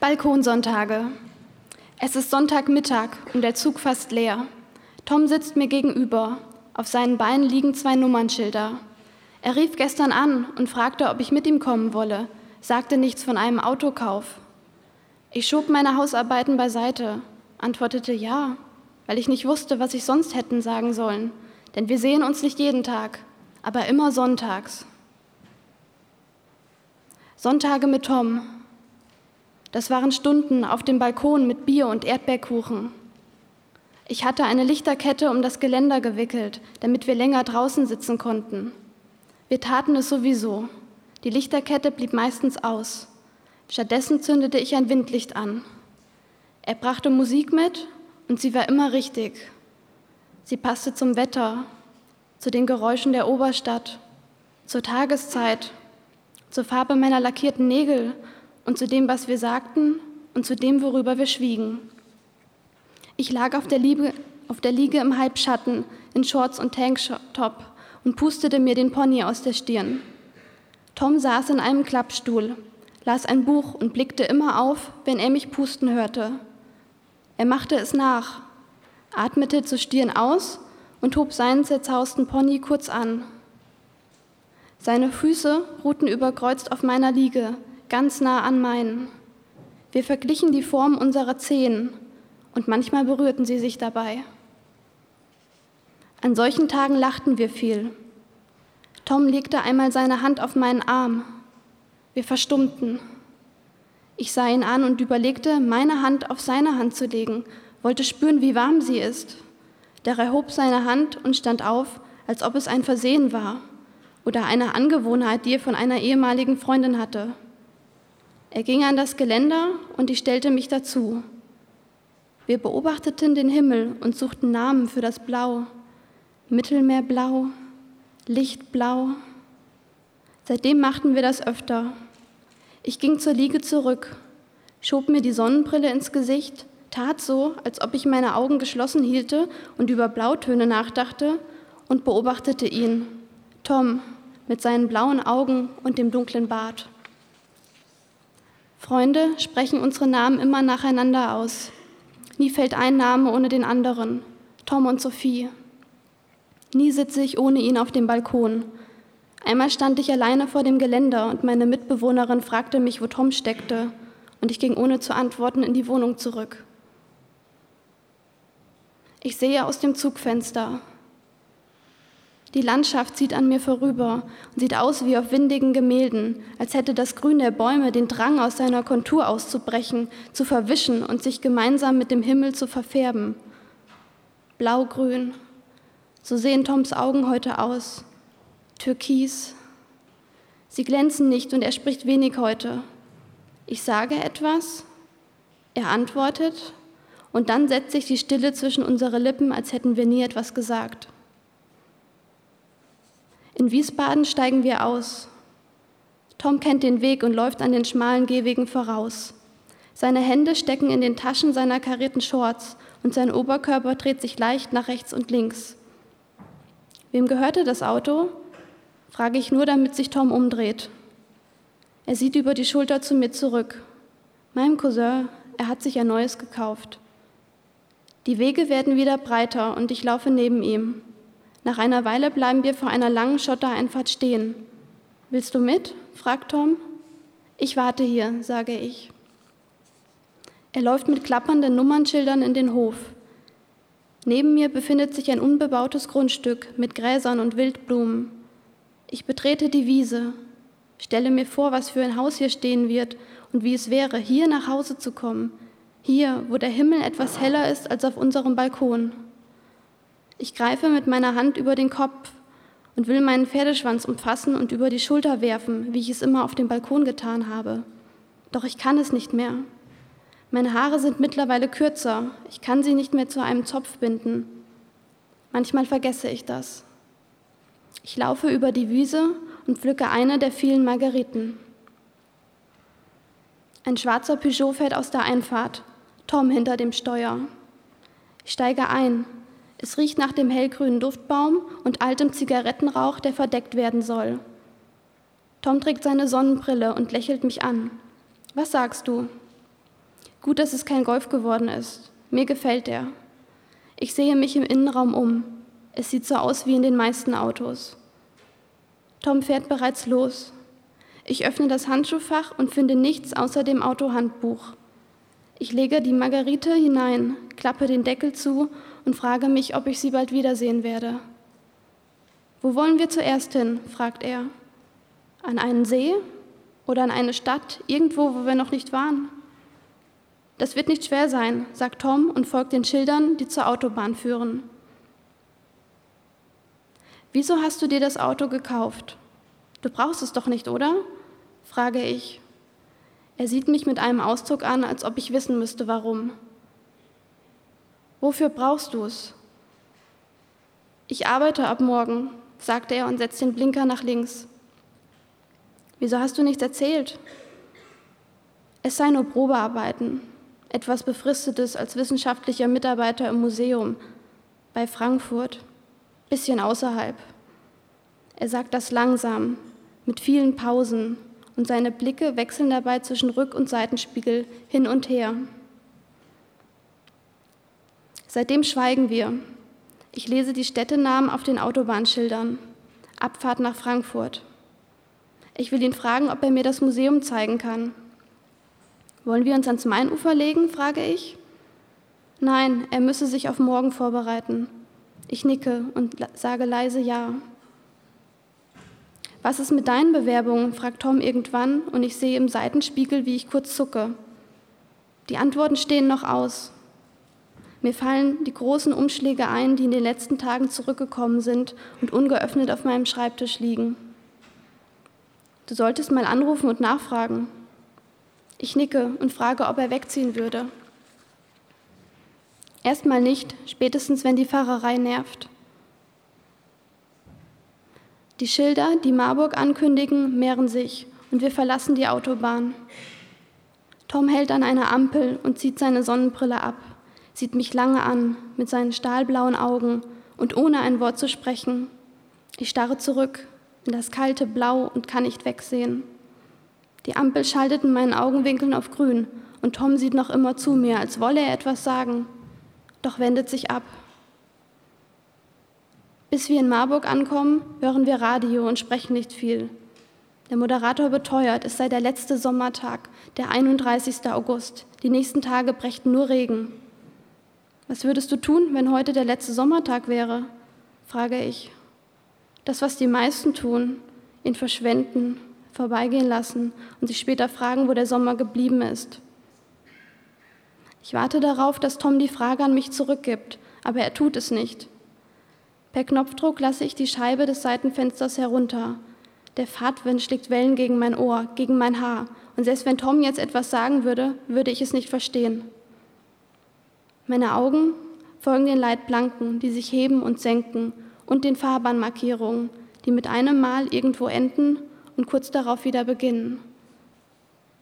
Balkonsonntage. Es ist Sonntagmittag und der Zug fast leer. Tom sitzt mir gegenüber. Auf seinen Beinen liegen zwei Nummernschilder. Er rief gestern an und fragte, ob ich mit ihm kommen wolle, sagte nichts von einem Autokauf. Ich schob meine Hausarbeiten beiseite, antwortete ja, weil ich nicht wusste, was ich sonst hätten sagen sollen, denn wir sehen uns nicht jeden Tag, aber immer sonntags. Sonntage mit Tom, das waren Stunden auf dem Balkon mit Bier und Erdbeerkuchen. Ich hatte eine Lichterkette um das Geländer gewickelt, damit wir länger draußen sitzen konnten. Wir taten es sowieso. Die Lichterkette blieb meistens aus. Stattdessen zündete ich ein Windlicht an. Er brachte Musik mit und sie war immer richtig. Sie passte zum Wetter, zu den Geräuschen der Oberstadt, zur Tageszeit, zur Farbe meiner lackierten Nägel und zu dem, was wir sagten und zu dem, worüber wir schwiegen. Ich lag auf der, Liebe, auf der Liege im Halbschatten in Shorts und Tanktop und pustete mir den Pony aus der Stirn. Tom saß in einem Klappstuhl, las ein Buch und blickte immer auf, wenn er mich pusten hörte. Er machte es nach, atmete zu Stirn aus und hob seinen zerzausten Pony kurz an. Seine Füße ruhten überkreuzt auf meiner Liege, ganz nah an meinen. Wir verglichen die Form unserer Zehen und manchmal berührten sie sich dabei. An solchen Tagen lachten wir viel. Tom legte einmal seine Hand auf meinen Arm. Wir verstummten. Ich sah ihn an und überlegte, meine Hand auf seine Hand zu legen, wollte spüren, wie warm sie ist. Der erhob seine Hand und stand auf, als ob es ein Versehen war oder eine Angewohnheit, die er von einer ehemaligen Freundin hatte. Er ging an das Geländer und ich stellte mich dazu. Wir beobachteten den Himmel und suchten Namen für das Blau. Mittelmeerblau, Lichtblau. Seitdem machten wir das öfter. Ich ging zur Liege zurück, schob mir die Sonnenbrille ins Gesicht, tat so, als ob ich meine Augen geschlossen hielte und über Blautöne nachdachte und beobachtete ihn, Tom, mit seinen blauen Augen und dem dunklen Bart. Freunde sprechen unsere Namen immer nacheinander aus. Nie fällt ein Name ohne den anderen. Tom und Sophie. Nie sitze ich ohne ihn auf dem Balkon. Einmal stand ich alleine vor dem Geländer und meine Mitbewohnerin fragte mich, wo Tom steckte, und ich ging ohne zu antworten in die Wohnung zurück. Ich sehe aus dem Zugfenster. Die Landschaft zieht an mir vorüber und sieht aus wie auf windigen Gemälden, als hätte das Grün der Bäume den Drang, aus seiner Kontur auszubrechen, zu verwischen und sich gemeinsam mit dem Himmel zu verfärben. Blaugrün, so sehen Toms Augen heute aus. Türkis. Sie glänzen nicht und er spricht wenig heute. Ich sage etwas, er antwortet und dann setzt sich die Stille zwischen unsere Lippen, als hätten wir nie etwas gesagt. In Wiesbaden steigen wir aus. Tom kennt den Weg und läuft an den schmalen Gehwegen voraus. Seine Hände stecken in den Taschen seiner karierten Shorts und sein Oberkörper dreht sich leicht nach rechts und links. Wem gehörte das Auto? frage ich nur, damit sich Tom umdreht. Er sieht über die Schulter zu mir zurück. Meinem Cousin, er hat sich ein neues gekauft. Die Wege werden wieder breiter und ich laufe neben ihm. Nach einer Weile bleiben wir vor einer langen Schottereinfahrt stehen. Willst du mit? fragt Tom. Ich warte hier, sage ich. Er läuft mit klappernden Nummernschildern in den Hof. Neben mir befindet sich ein unbebautes Grundstück mit Gräsern und Wildblumen. Ich betrete die Wiese, stelle mir vor, was für ein Haus hier stehen wird und wie es wäre, hier nach Hause zu kommen, hier, wo der Himmel etwas heller ist als auf unserem Balkon. Ich greife mit meiner Hand über den Kopf und will meinen Pferdeschwanz umfassen und über die Schulter werfen, wie ich es immer auf dem Balkon getan habe. Doch ich kann es nicht mehr. Meine Haare sind mittlerweile kürzer, ich kann sie nicht mehr zu einem Zopf binden. Manchmal vergesse ich das. Ich laufe über die Wiese und pflücke eine der vielen Margeriten. Ein schwarzer Peugeot fährt aus der Einfahrt, Tom hinter dem Steuer. Ich steige ein, es riecht nach dem hellgrünen Duftbaum und altem Zigarettenrauch, der verdeckt werden soll. Tom trägt seine Sonnenbrille und lächelt mich an. Was sagst du? Gut, dass es kein Golf geworden ist. Mir gefällt er. Ich sehe mich im Innenraum um. Es sieht so aus wie in den meisten Autos. Tom fährt bereits los. Ich öffne das Handschuhfach und finde nichts außer dem Autohandbuch. Ich lege die Margarite hinein, klappe den Deckel zu und frage mich, ob ich sie bald wiedersehen werde. Wo wollen wir zuerst hin? fragt er. An einen See oder an eine Stadt, irgendwo, wo wir noch nicht waren? Das wird nicht schwer sein, sagt Tom und folgt den Schildern, die zur Autobahn führen. Wieso hast du dir das Auto gekauft? Du brauchst es doch nicht, oder? frage ich. Er sieht mich mit einem Ausdruck an, als ob ich wissen müsste, warum. Wofür brauchst du es? Ich arbeite ab morgen, sagte er und setzt den Blinker nach links. Wieso hast du nichts erzählt? Es sei nur Probearbeiten, etwas Befristetes als wissenschaftlicher Mitarbeiter im Museum bei Frankfurt, bisschen außerhalb. Er sagt das langsam, mit vielen Pausen, und seine Blicke wechseln dabei zwischen Rück- und Seitenspiegel hin und her. Seitdem schweigen wir. Ich lese die Städtenamen auf den Autobahnschildern. Abfahrt nach Frankfurt. Ich will ihn fragen, ob er mir das Museum zeigen kann. Wollen wir uns ans Mainufer legen? frage ich. Nein, er müsse sich auf morgen vorbereiten. Ich nicke und sage leise Ja. Was ist mit deinen Bewerbungen? fragt Tom irgendwann und ich sehe im Seitenspiegel, wie ich kurz zucke. Die Antworten stehen noch aus. Mir fallen die großen Umschläge ein, die in den letzten Tagen zurückgekommen sind und ungeöffnet auf meinem Schreibtisch liegen. Du solltest mal anrufen und nachfragen. Ich nicke und frage, ob er wegziehen würde. Erstmal nicht, spätestens wenn die Fahrerei nervt. Die Schilder, die Marburg ankündigen, mehren sich und wir verlassen die Autobahn. Tom hält an einer Ampel und zieht seine Sonnenbrille ab, sieht mich lange an mit seinen stahlblauen Augen und ohne ein Wort zu sprechen. Ich starre zurück in das kalte Blau und kann nicht wegsehen. Die Ampel schaltet in meinen Augenwinkeln auf grün und Tom sieht noch immer zu mir, als wolle er etwas sagen, doch wendet sich ab. Bis wir in Marburg ankommen, hören wir Radio und sprechen nicht viel. Der Moderator beteuert, es sei der letzte Sommertag, der 31. August. Die nächsten Tage brächten nur Regen. Was würdest du tun, wenn heute der letzte Sommertag wäre? frage ich. Das, was die meisten tun, ihn verschwenden, vorbeigehen lassen und sich später fragen, wo der Sommer geblieben ist. Ich warte darauf, dass Tom die Frage an mich zurückgibt, aber er tut es nicht. Per Knopfdruck lasse ich die Scheibe des Seitenfensters herunter. Der Fahrtwind schlägt Wellen gegen mein Ohr, gegen mein Haar. Und selbst wenn Tom jetzt etwas sagen würde, würde ich es nicht verstehen. Meine Augen folgen den Leitplanken, die sich heben und senken, und den Fahrbahnmarkierungen, die mit einem Mal irgendwo enden und kurz darauf wieder beginnen.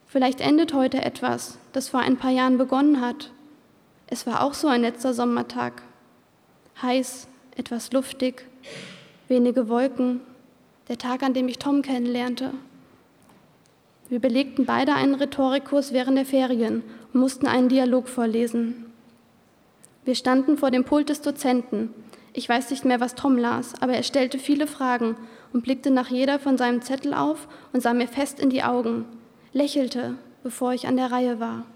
Vielleicht endet heute etwas, das vor ein paar Jahren begonnen hat. Es war auch so ein letzter Sommertag. Heiß, etwas luftig, wenige Wolken, der Tag, an dem ich Tom kennenlernte. Wir belegten beide einen Rhetorikkurs während der Ferien und mussten einen Dialog vorlesen. Wir standen vor dem Pult des Dozenten. Ich weiß nicht mehr, was Tom las, aber er stellte viele Fragen und blickte nach jeder von seinem Zettel auf und sah mir fest in die Augen, lächelte, bevor ich an der Reihe war.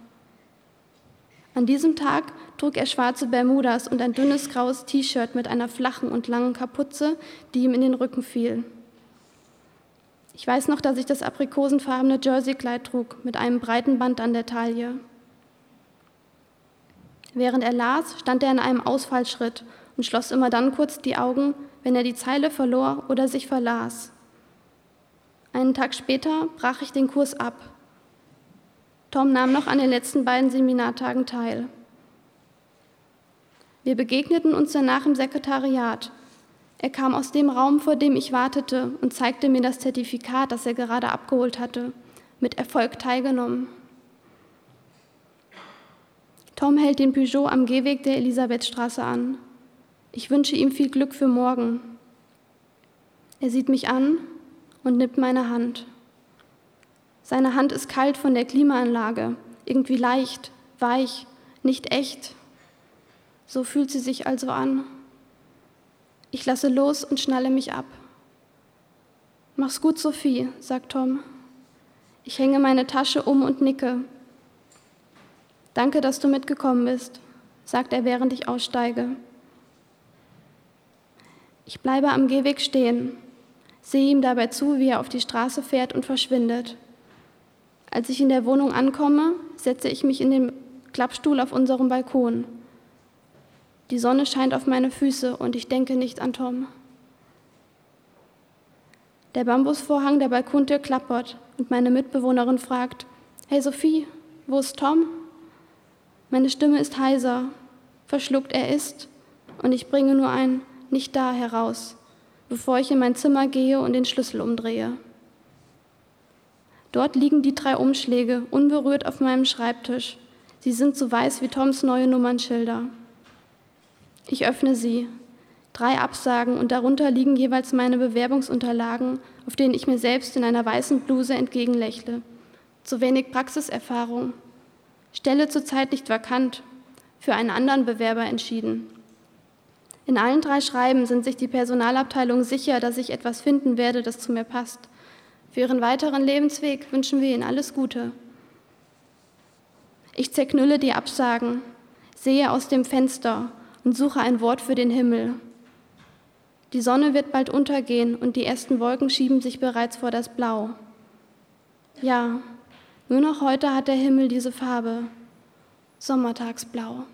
An diesem Tag trug er schwarze Bermudas und ein dünnes graues T-Shirt mit einer flachen und langen Kapuze, die ihm in den Rücken fiel. Ich weiß noch, dass ich das aprikosenfarbene Jerseykleid trug mit einem breiten Band an der Taille. Während er las, stand er in einem Ausfallschritt und schloss immer dann kurz die Augen, wenn er die Zeile verlor oder sich verlas. Einen Tag später brach ich den Kurs ab Tom nahm noch an den letzten beiden Seminartagen teil. Wir begegneten uns danach im Sekretariat. Er kam aus dem Raum, vor dem ich wartete, und zeigte mir das Zertifikat, das er gerade abgeholt hatte. Mit Erfolg teilgenommen. Tom hält den Peugeot am Gehweg der Elisabethstraße an. Ich wünsche ihm viel Glück für morgen. Er sieht mich an und nimmt meine Hand. Seine Hand ist kalt von der Klimaanlage. irgendwie leicht, weich, nicht echt. So fühlt sie sich also an. Ich lasse los und schnalle mich ab. Mach's gut, Sophie, sagt Tom. Ich hänge meine Tasche um und nicke. Danke, dass du mitgekommen bist, sagt er, während ich aussteige. Ich bleibe am Gehweg stehen, sehe ihm dabei zu, wie er auf die Straße fährt und verschwindet. Als ich in der Wohnung ankomme, setze ich mich in den Klappstuhl auf unserem Balkon. Die Sonne scheint auf meine Füße und ich denke nicht an Tom. Der Bambusvorhang der Balkontür klappert und meine Mitbewohnerin fragt, Hey Sophie, wo ist Tom? Meine Stimme ist heiser, verschluckt er ist und ich bringe nur ein Nicht da heraus, bevor ich in mein Zimmer gehe und den Schlüssel umdrehe. Dort liegen die drei Umschläge unberührt auf meinem Schreibtisch. Sie sind so weiß wie Toms neue Nummernschilder. Ich öffne sie. Drei Absagen und darunter liegen jeweils meine Bewerbungsunterlagen, auf denen ich mir selbst in einer weißen Bluse entgegenlächle. Zu wenig Praxiserfahrung. Stelle zurzeit nicht vakant. Für einen anderen Bewerber entschieden. In allen drei Schreiben sind sich die Personalabteilungen sicher, dass ich etwas finden werde, das zu mir passt. Für ihren weiteren Lebensweg wünschen wir ihnen alles Gute. Ich zerknülle die Absagen, sehe aus dem Fenster und suche ein Wort für den Himmel. Die Sonne wird bald untergehen und die ersten Wolken schieben sich bereits vor das Blau. Ja, nur noch heute hat der Himmel diese Farbe, Sommertagsblau.